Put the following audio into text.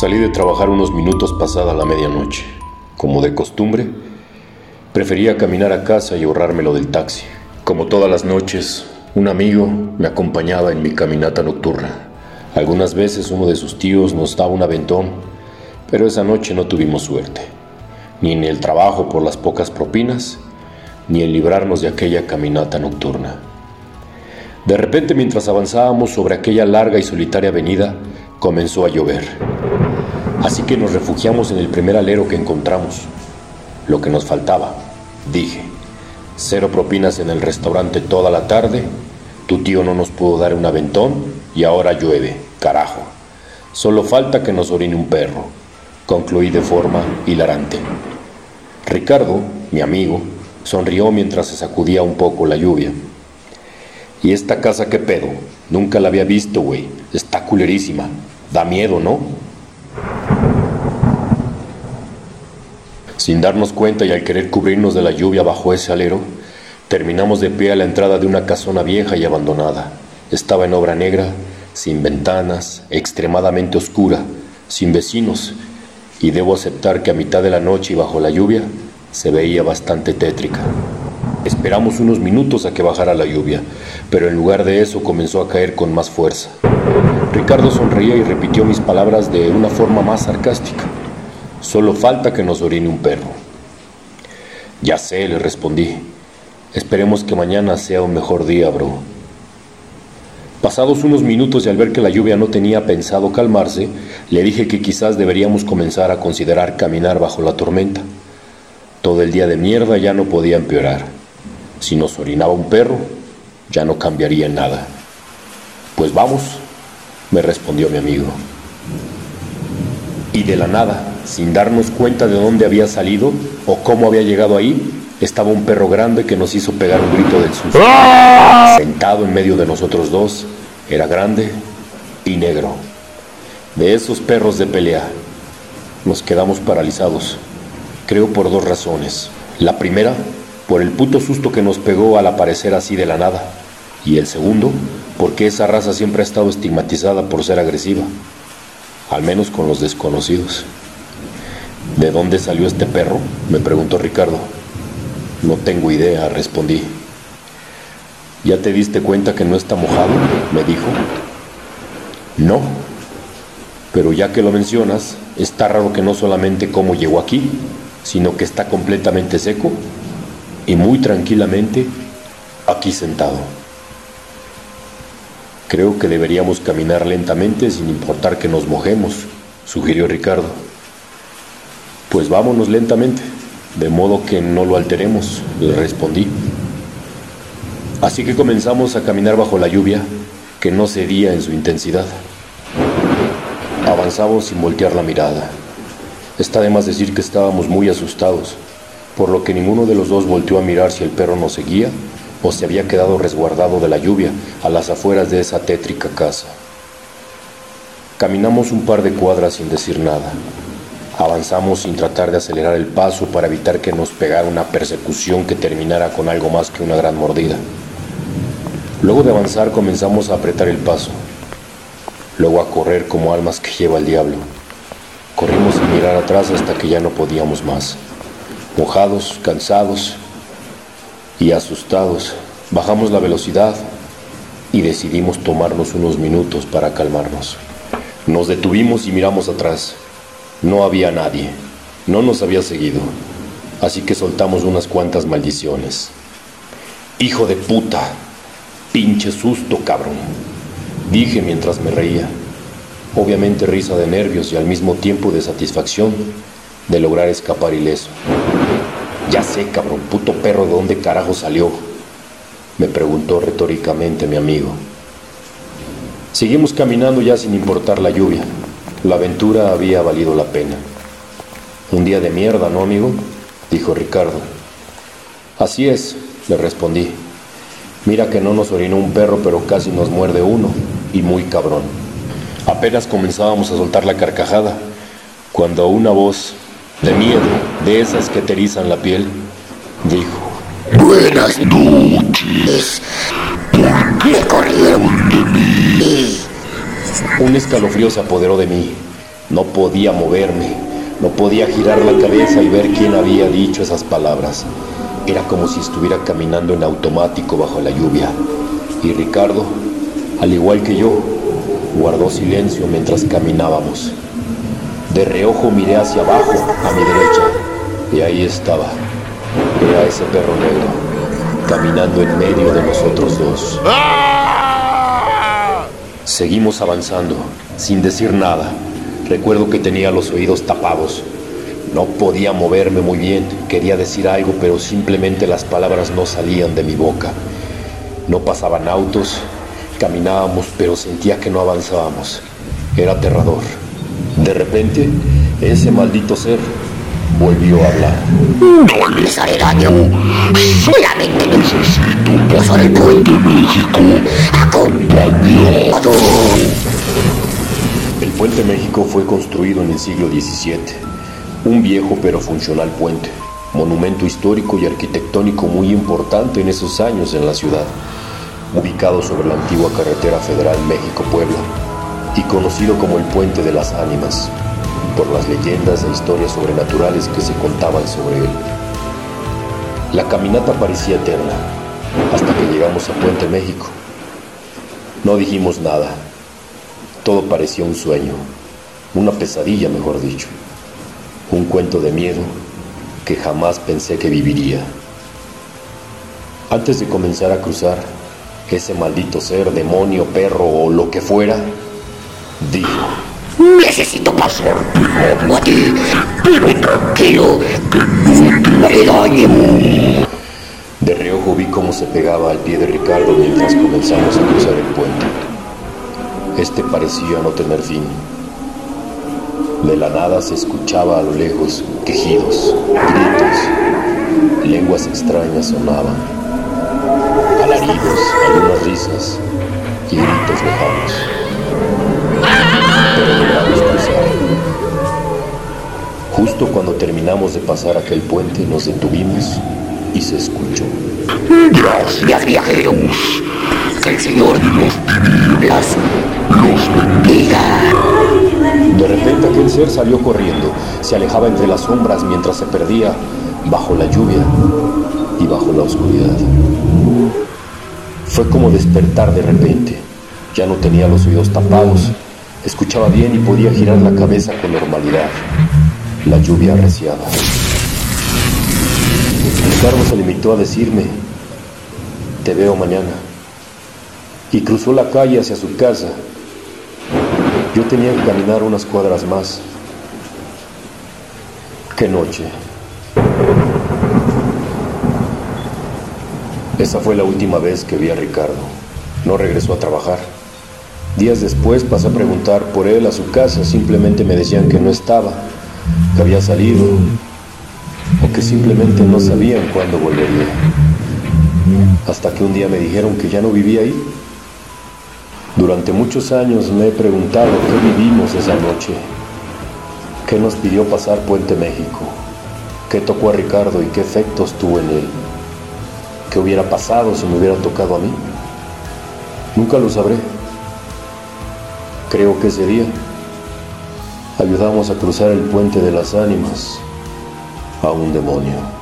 Salí de trabajar unos minutos pasada la medianoche. Como de costumbre, prefería caminar a casa y ahorrármelo del taxi. Como todas las noches, un amigo me acompañaba en mi caminata nocturna. Algunas veces uno de sus tíos nos daba un aventón, pero esa noche no tuvimos suerte, ni en el trabajo por las pocas propinas, ni en librarnos de aquella caminata nocturna. De repente, mientras avanzábamos sobre aquella larga y solitaria avenida, comenzó a llover. Así que nos refugiamos en el primer alero que encontramos. Lo que nos faltaba, dije. Cero propinas en el restaurante toda la tarde. Tu tío no nos pudo dar un aventón y ahora llueve, carajo. Solo falta que nos orine un perro. Concluí de forma hilarante. Ricardo, mi amigo, sonrió mientras se sacudía un poco la lluvia. ¿Y esta casa qué pedo? Nunca la había visto, güey. Está culerísima. Da miedo, ¿no? Sin darnos cuenta y al querer cubrirnos de la lluvia bajo ese alero, terminamos de pie a la entrada de una casona vieja y abandonada. Estaba en obra negra, sin ventanas, extremadamente oscura, sin vecinos, y debo aceptar que a mitad de la noche y bajo la lluvia se veía bastante tétrica. Esperamos unos minutos a que bajara la lluvia, pero en lugar de eso comenzó a caer con más fuerza. Ricardo sonreía y repitió mis palabras de una forma más sarcástica. Solo falta que nos orine un perro. Ya sé, le respondí. Esperemos que mañana sea un mejor día, bro. Pasados unos minutos y al ver que la lluvia no tenía pensado calmarse, le dije que quizás deberíamos comenzar a considerar caminar bajo la tormenta. Todo el día de mierda ya no podía empeorar. Si nos orinaba un perro, ya no cambiaría nada. Pues vamos, me respondió mi amigo. Y de la nada, sin darnos cuenta de dónde había salido o cómo había llegado ahí, estaba un perro grande que nos hizo pegar un grito del susto. Sentado en medio de nosotros dos, era grande y negro. De esos perros de pelea, nos quedamos paralizados, creo por dos razones. La primera, por el puto susto que nos pegó al aparecer así de la nada, y el segundo, porque esa raza siempre ha estado estigmatizada por ser agresiva, al menos con los desconocidos. ¿De dónde salió este perro? me preguntó Ricardo. No tengo idea, respondí. ¿Ya te diste cuenta que no está mojado? me dijo. No, pero ya que lo mencionas, está raro que no solamente cómo llegó aquí, sino que está completamente seco y muy tranquilamente aquí sentado. Creo que deberíamos caminar lentamente sin importar que nos mojemos, sugirió Ricardo. Pues vámonos lentamente, de modo que no lo alteremos, le respondí. Así que comenzamos a caminar bajo la lluvia, que no cedía en su intensidad. Avanzamos sin voltear la mirada. Está de más decir que estábamos muy asustados por lo que ninguno de los dos volteó a mirar si el perro nos seguía o se había quedado resguardado de la lluvia a las afueras de esa tétrica casa. Caminamos un par de cuadras sin decir nada. Avanzamos sin tratar de acelerar el paso para evitar que nos pegara una persecución que terminara con algo más que una gran mordida. Luego de avanzar comenzamos a apretar el paso, luego a correr como almas que lleva el diablo. Corrimos sin mirar atrás hasta que ya no podíamos más. Mojados, cansados y asustados, bajamos la velocidad y decidimos tomarnos unos minutos para calmarnos. Nos detuvimos y miramos atrás. No había nadie. No nos había seguido. Así que soltamos unas cuantas maldiciones. Hijo de puta. Pinche susto, cabrón. Dije mientras me reía. Obviamente risa de nervios y al mismo tiempo de satisfacción de lograr escapar ileso. Ya sé, cabrón, puto perro, ¿de dónde carajo salió? Me preguntó retóricamente mi amigo. Seguimos caminando ya sin importar la lluvia. La aventura había valido la pena. Un día de mierda, ¿no, amigo? dijo Ricardo. Así es, le respondí. Mira que no nos orinó un perro, pero casi nos muerde uno, y muy cabrón. Apenas comenzábamos a soltar la carcajada, cuando una voz de miedo, de esas que te erizan la piel, dijo, Buenas noches. ¿Por qué corrieron de mí? Un escalofrío se apoderó de mí. No podía moverme, no podía girar la cabeza y ver quién había dicho esas palabras. Era como si estuviera caminando en automático bajo la lluvia. Y Ricardo, al igual que yo, guardó silencio mientras caminábamos. De reojo miré hacia abajo, a mi derecha, y ahí estaba. Era ese perro negro, caminando en medio de nosotros dos. Seguimos avanzando, sin decir nada. Recuerdo que tenía los oídos tapados. No podía moverme muy bien, quería decir algo, pero simplemente las palabras no salían de mi boca. No pasaban autos, caminábamos, pero sentía que no avanzábamos. Era aterrador. De repente, ese maldito ser volvió a hablar. No les haré daño. Solamente necesito pasar el puente México acompañado. El puente México fue construido en el siglo XVII. Un viejo pero funcional puente. Monumento histórico y arquitectónico muy importante en esos años en la ciudad. Ubicado sobre la antigua carretera federal México-Puebla y conocido como el Puente de las Ánimas, por las leyendas e historias sobrenaturales que se contaban sobre él. La caminata parecía eterna, hasta que llegamos a Puente México. No dijimos nada, todo parecía un sueño, una pesadilla mejor dicho, un cuento de miedo que jamás pensé que viviría. Antes de comenzar a cruzar, ese maldito ser, demonio, perro o lo que fuera, dijo, Necesito pasar pegado a ti, pero tranquilo, que no te daño. De reojo vi cómo se pegaba al pie de Ricardo mientras comenzamos a cruzar el puente. Este parecía no tener fin. De la nada se escuchaba a lo lejos quejidos, gritos, lenguas extrañas sonaban, alaridos, algunas risas y gritos lejanos. Justo cuando terminamos de pasar aquel puente nos detuvimos y se escuchó. Gracias, viajeros. Que el Señor los tinieblas los bendiga. De repente aquel ser salió corriendo, se alejaba entre las sombras mientras se perdía bajo la lluvia y bajo la oscuridad. Fue como despertar de repente. Ya no tenía los oídos tapados, escuchaba bien y podía girar la cabeza con normalidad. La lluvia arreciaba. Ricardo se limitó a decirme, te veo mañana. Y cruzó la calle hacia su casa. Yo tenía que caminar unas cuadras más. Qué noche. Esa fue la última vez que vi a Ricardo. No regresó a trabajar. Días después pasé a preguntar por él a su casa. Simplemente me decían que no estaba, que había salido o que simplemente no sabían cuándo volvería. Hasta que un día me dijeron que ya no vivía ahí. Durante muchos años me he preguntado qué vivimos esa noche, qué nos pidió pasar Puente México, qué tocó a Ricardo y qué efectos tuvo en él, qué hubiera pasado si me hubiera tocado a mí. Nunca lo sabré. Creo que ese día ayudamos a cruzar el puente de las ánimas a un demonio.